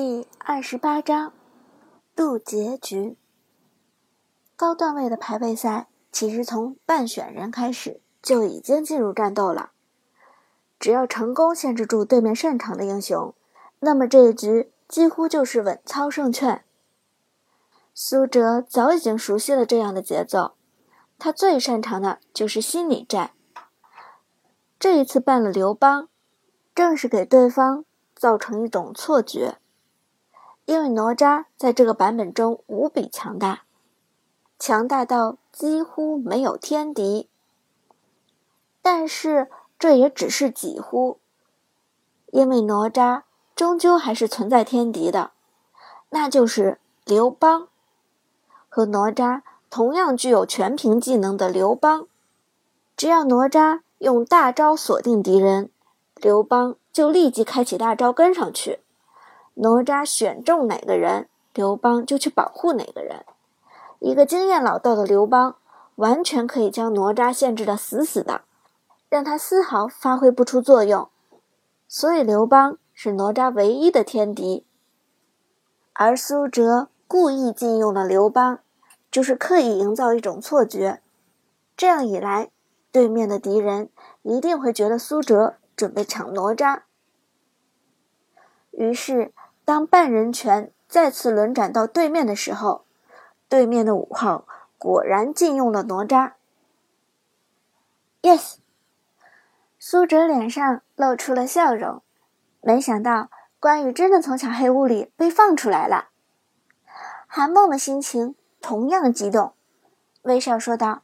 第二十八章渡劫局。高段位的排位赛其实从半选人开始就已经进入战斗了。只要成功限制住对面擅长的英雄，那么这一局几乎就是稳操胜券。苏哲早已经熟悉了这样的节奏，他最擅长的就是心理战。这一次办了刘邦，正是给对方造成一种错觉。因为哪吒在这个版本中无比强大，强大到几乎没有天敌。但是这也只是几乎，因为哪吒终究还是存在天敌的，那就是刘邦。和哪吒同样具有全屏技能的刘邦，只要哪吒用大招锁定敌人，刘邦就立即开启大招跟上去。哪吒选中哪个人，刘邦就去保护哪个人。一个经验老道的刘邦，完全可以将哪吒限制的死死的，让他丝毫发挥不出作用。所以刘邦是哪吒唯一的天敌。而苏哲故意禁用了刘邦，就是刻意营造一种错觉。这样一来，对面的敌人一定会觉得苏哲准备抢哪吒。于是。当半人拳再次轮转到对面的时候，对面的五号果然禁用了哪吒。Yes，苏哲脸上露出了笑容。没想到关羽真的从小黑屋里被放出来了。韩梦的心情同样激动，微笑说道：“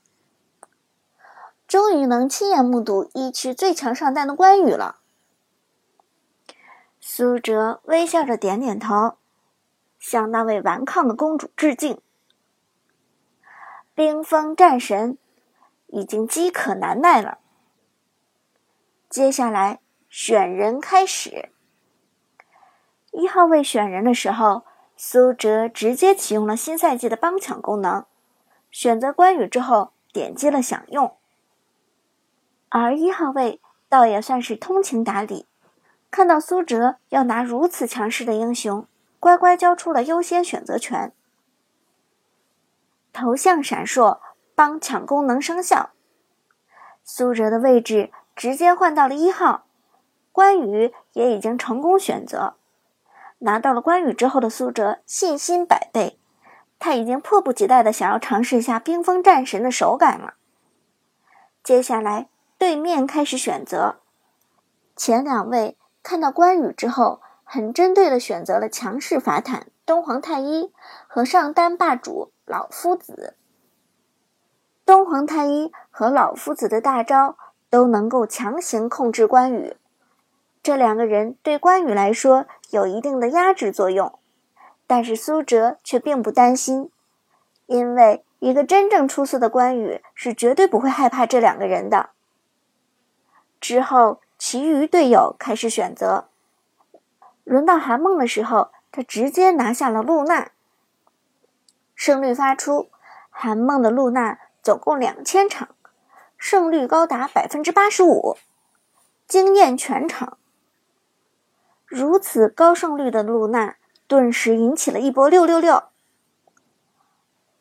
终于能亲眼目睹一区最强上单的关羽了。”苏哲微笑着点点头，向那位顽抗的公主致敬。冰封战神已经饥渴难耐了。接下来选人开始。一号位选人的时候，苏哲直接启用了新赛季的帮抢功能，选择关羽之后点击了享用。而一号位倒也算是通情达理。看到苏哲要拿如此强势的英雄，乖乖交出了优先选择权。头像闪烁，帮抢功能生效，苏哲的位置直接换到了一号，关羽也已经成功选择。拿到了关羽之后的苏哲信心百倍，他已经迫不及待的想要尝试一下冰封战神的手感了。接下来对面开始选择，前两位。看到关羽之后，很针对的选择了强势法坦东皇太一和上单霸主老夫子。东皇太一和老夫子的大招都能够强行控制关羽，这两个人对关羽来说有一定的压制作用。但是苏哲却并不担心，因为一个真正出色的关羽是绝对不会害怕这两个人的。之后。其余队友开始选择，轮到韩梦的时候，他直接拿下了露娜。胜率发出，韩梦的露娜总共两千场，胜率高达百分之八十五，惊艳全场。如此高胜率的露娜，顿时引起了一波六六六。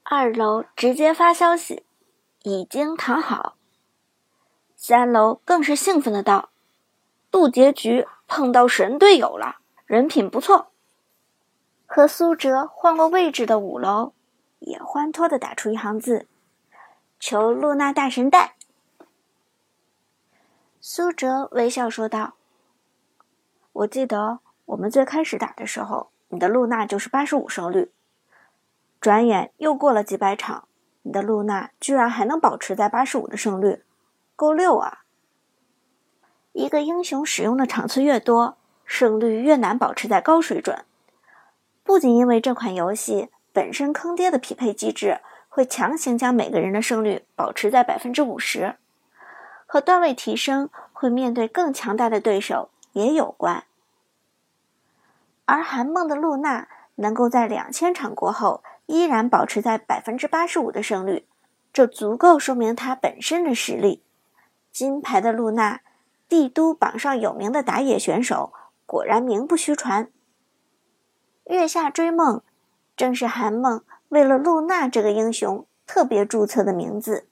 二楼直接发消息，已经躺好。三楼更是兴奋的道。渡劫局碰到神队友了，人品不错。和苏哲换过位置的五楼也欢脱的打出一行字：“求露娜大神带。”苏哲微笑说道：“我记得我们最开始打的时候，你的露娜就是八十五胜率。转眼又过了几百场，你的露娜居然还能保持在八十五的胜率，够六啊！”一个英雄使用的场次越多，胜率越难保持在高水准。不仅因为这款游戏本身坑爹的匹配机制会强行将每个人的胜率保持在百分之五十，和段位提升会面对更强大的对手也有关。而韩梦的露娜能够在两千场过后依然保持在百分之八十五的胜率，这足够说明她本身的实力。金牌的露娜。帝都榜上有名的打野选手，果然名不虚传。月下追梦，正是韩梦为了露娜这个英雄特别注册的名字。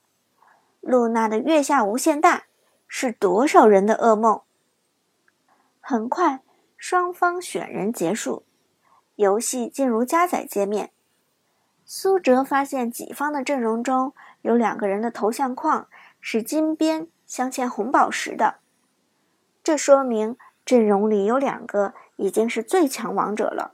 露娜的月下无限大，是多少人的噩梦。很快，双方选人结束，游戏进入加载界面。苏哲发现己方的阵容中有两个人的头像框是金边镶嵌红宝石的，这说明阵容里有两个已经是最强王者了。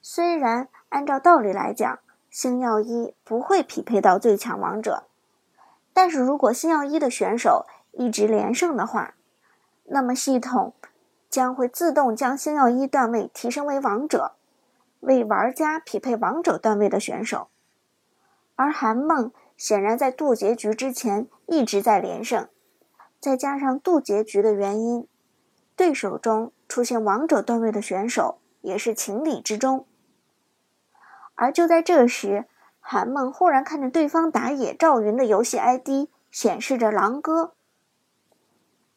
虽然按照道理来讲，星耀一不会匹配到最强王者，但是如果星耀一的选手一直连胜的话，那么系统将会自动将星耀一段位提升为王者，为玩家匹配王者段位的选手。而韩梦显然在渡劫局之前一直在连胜，再加上渡劫局的原因，对手中出现王者段位的选手也是情理之中。而就在这时，韩梦忽然看见对方打野赵云的游戏 ID 显示着“狼哥”。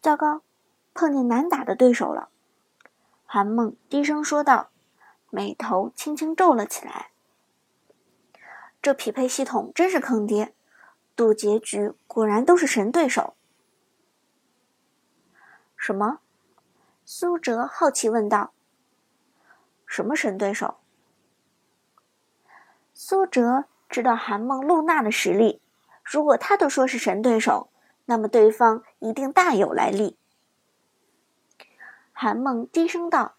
糟糕，碰见难打的对手了！韩梦低声说道，眉头轻轻皱了起来。这匹配系统真是坑爹，渡劫局果然都是神对手。什么？苏哲好奇问道。什么神对手？苏哲知道韩梦露娜的实力，如果他都说是神对手，那么对方一定大有来历。韩梦低声道：“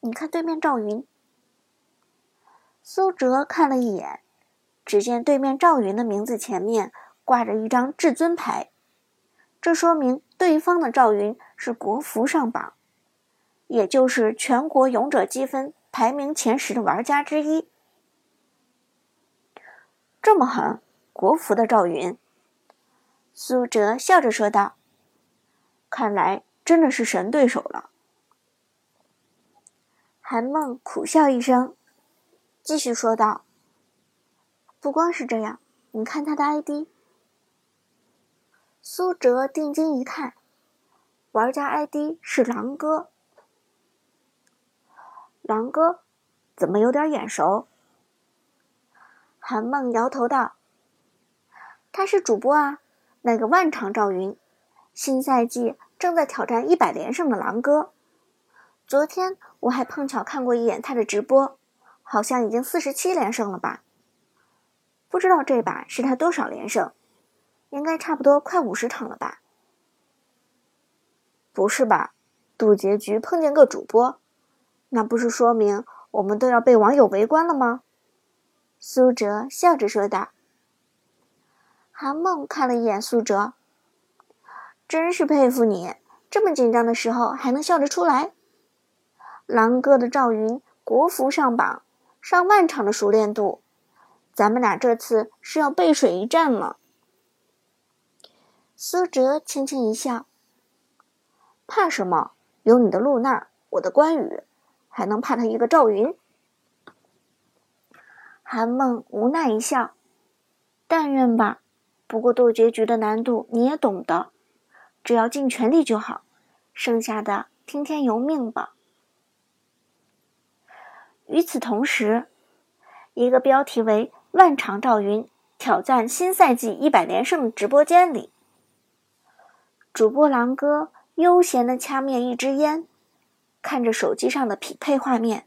你看对面赵云。”苏哲看了一眼，只见对面赵云的名字前面挂着一张至尊牌，这说明对方的赵云是国服上榜，也就是全国勇者积分排名前十的玩家之一。这么狠，国服的赵云。苏哲笑着说道：“看来真的是神对手了。”韩梦苦笑一声，继续说道：“不光是这样，你看他的 ID。”苏哲定睛一看，玩家 ID 是狼哥。狼哥，怎么有点眼熟？韩梦摇头道：“他是主播啊，那个万场赵云，新赛季正在挑战一百连胜的狼哥。昨天我还碰巧看过一眼他的直播，好像已经四十七连胜了吧？不知道这把是他多少连胜？应该差不多快五十场了吧？不是吧？赌结局碰见个主播，那不是说明我们都要被网友围观了吗？”苏哲笑着说道。韩梦看了一眼苏哲，真是佩服你，这么紧张的时候还能笑得出来。狼哥的赵云国服上榜，上万场的熟练度，咱们俩这次是要背水一战了。苏哲轻轻一笑，怕什么？有你的露娜，我的关羽，还能怕他一个赵云？韩梦无奈一笑：“但愿吧。不过斗结局的难度你也懂的，只要尽全力就好，剩下的听天由命吧。”与此同时，一个标题为“万场赵云挑战新赛季一百连胜”直播间里，主播狼哥悠闲的掐灭一支烟，看着手机上的匹配画面。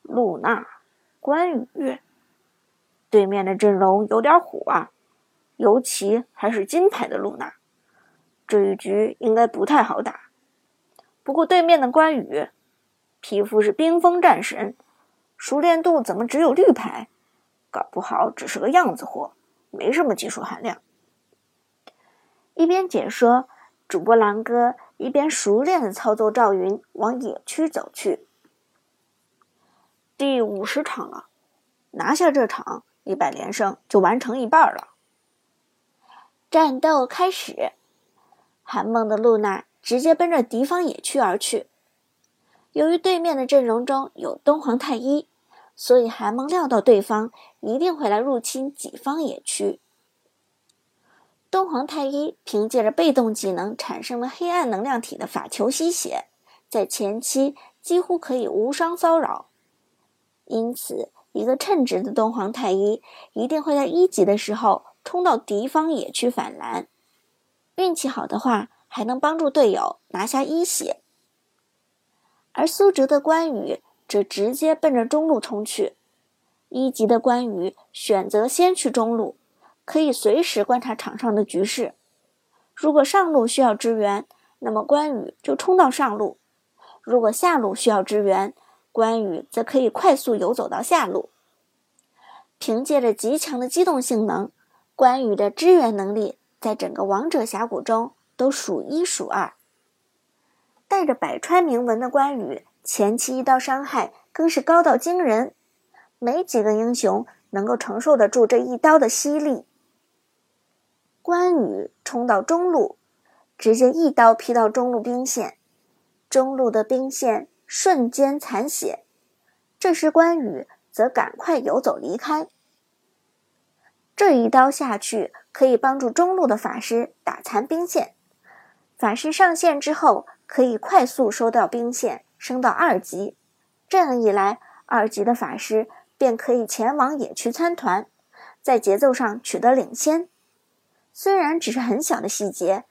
露娜，关羽，对面的阵容有点虎啊，尤其还是金牌的露娜，这一局应该不太好打。不过对面的关羽，皮肤是冰封战神，熟练度怎么只有绿牌？搞不好只是个样子货，没什么技术含量。一边解说，主播狼哥一边熟练的操作赵云往野区走去。第五十场了，拿下这场一百连胜就完成一半了。战斗开始，韩梦的露娜直接奔着敌方野区而去。由于对面的阵容中有东皇太一，所以韩梦料到对方一定会来入侵己方野区。东皇太一凭借着被动技能产生了黑暗能量体的法球吸血，在前期几乎可以无伤骚扰，因此一个称职的东皇太一一定会在一级的时候冲到敌方野区反蓝，运气好的话还能帮助队友拿下一血。而苏哲的关羽则直接奔着中路冲去，一级的关羽选择先去中路，可以随时观察场上的局势。如果上路需要支援，那么关羽就冲到上路。如果下路需要支援，关羽则可以快速游走到下路。凭借着极强的机动性能，关羽的支援能力在整个王者峡谷中都数一数二。带着百川铭文的关羽，前期一刀伤害更是高到惊人，没几个英雄能够承受得住这一刀的犀利。关羽冲到中路，直接一刀劈到中路兵线。中路的兵线瞬间残血，这时关羽则赶快游走离开。这一刀下去，可以帮助中路的法师打残兵线。法师上线之后，可以快速收到兵线，升到二级。这样一来，二级的法师便可以前往野区参团，在节奏上取得领先。虽然只是很小的细节，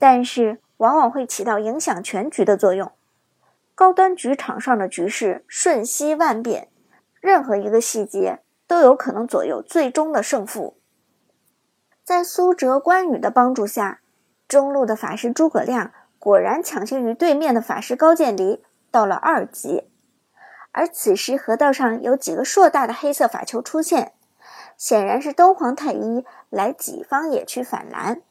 但是。往往会起到影响全局的作用。高端局场上的局势瞬息万变，任何一个细节都有可能左右最终的胜负。在苏哲、关羽的帮助下，中路的法师诸葛亮果然抢先于对面的法师高渐离到了二级。而此时河道上有几个硕大的黑色法球出现，显然是东皇太一来己方野区反蓝。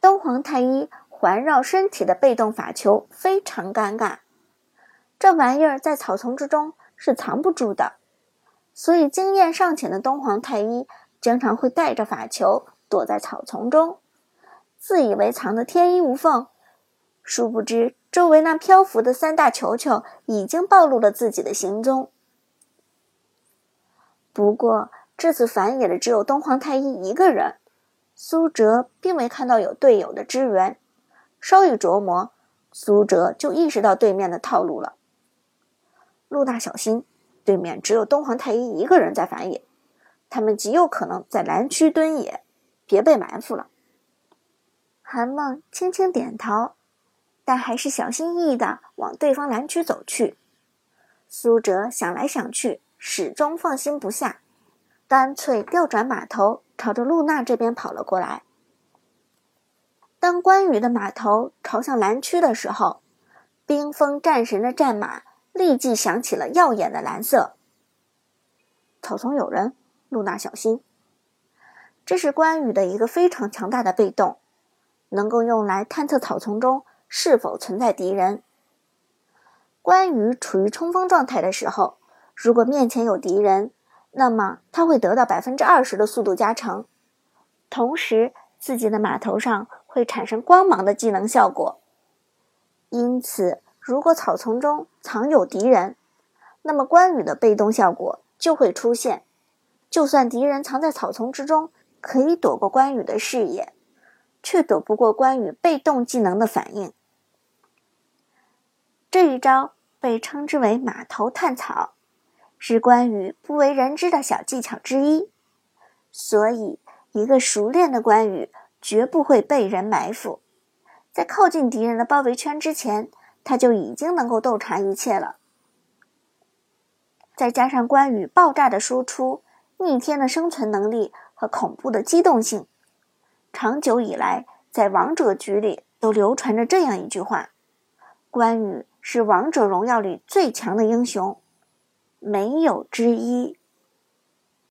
东皇太一环绕身体的被动法球非常尴尬，这玩意儿在草丛之中是藏不住的，所以经验尚浅的东皇太一经常会带着法球躲在草丛中，自以为藏得天衣无缝，殊不知周围那漂浮的三大球球已经暴露了自己的行踪。不过这次反野的只有东皇太一一个人。苏哲并没看到有队友的支援，稍一琢磨，苏哲就意识到对面的套路了。陆大小心，对面只有东皇太一一个人在反野，他们极有可能在蓝区蹲野，别被埋伏了。韩梦轻轻点头，但还是小心翼翼地往对方蓝区走去。苏哲想来想去，始终放心不下，干脆调转马头。朝着露娜这边跑了过来。当关羽的马头朝向蓝区的时候，冰封战神的战马立即响起了耀眼的蓝色。草丛有人，露娜小心。这是关羽的一个非常强大的被动，能够用来探测草丛中是否存在敌人。关羽处于冲锋状态的时候，如果面前有敌人，那么他会得到百分之二十的速度加成，同时自己的码头上会产生光芒的技能效果。因此，如果草丛中藏有敌人，那么关羽的被动效果就会出现。就算敌人藏在草丛之中，可以躲过关羽的视野，却躲不过关羽被动技能的反应。这一招被称之为“马头探草”。是关羽不为人知的小技巧之一，所以一个熟练的关羽绝不会被人埋伏，在靠近敌人的包围圈之前，他就已经能够洞察一切了。再加上关羽爆炸的输出、逆天的生存能力和恐怖的机动性，长久以来在王者局里都流传着这样一句话：关羽是王者荣耀里最强的英雄。没有之一。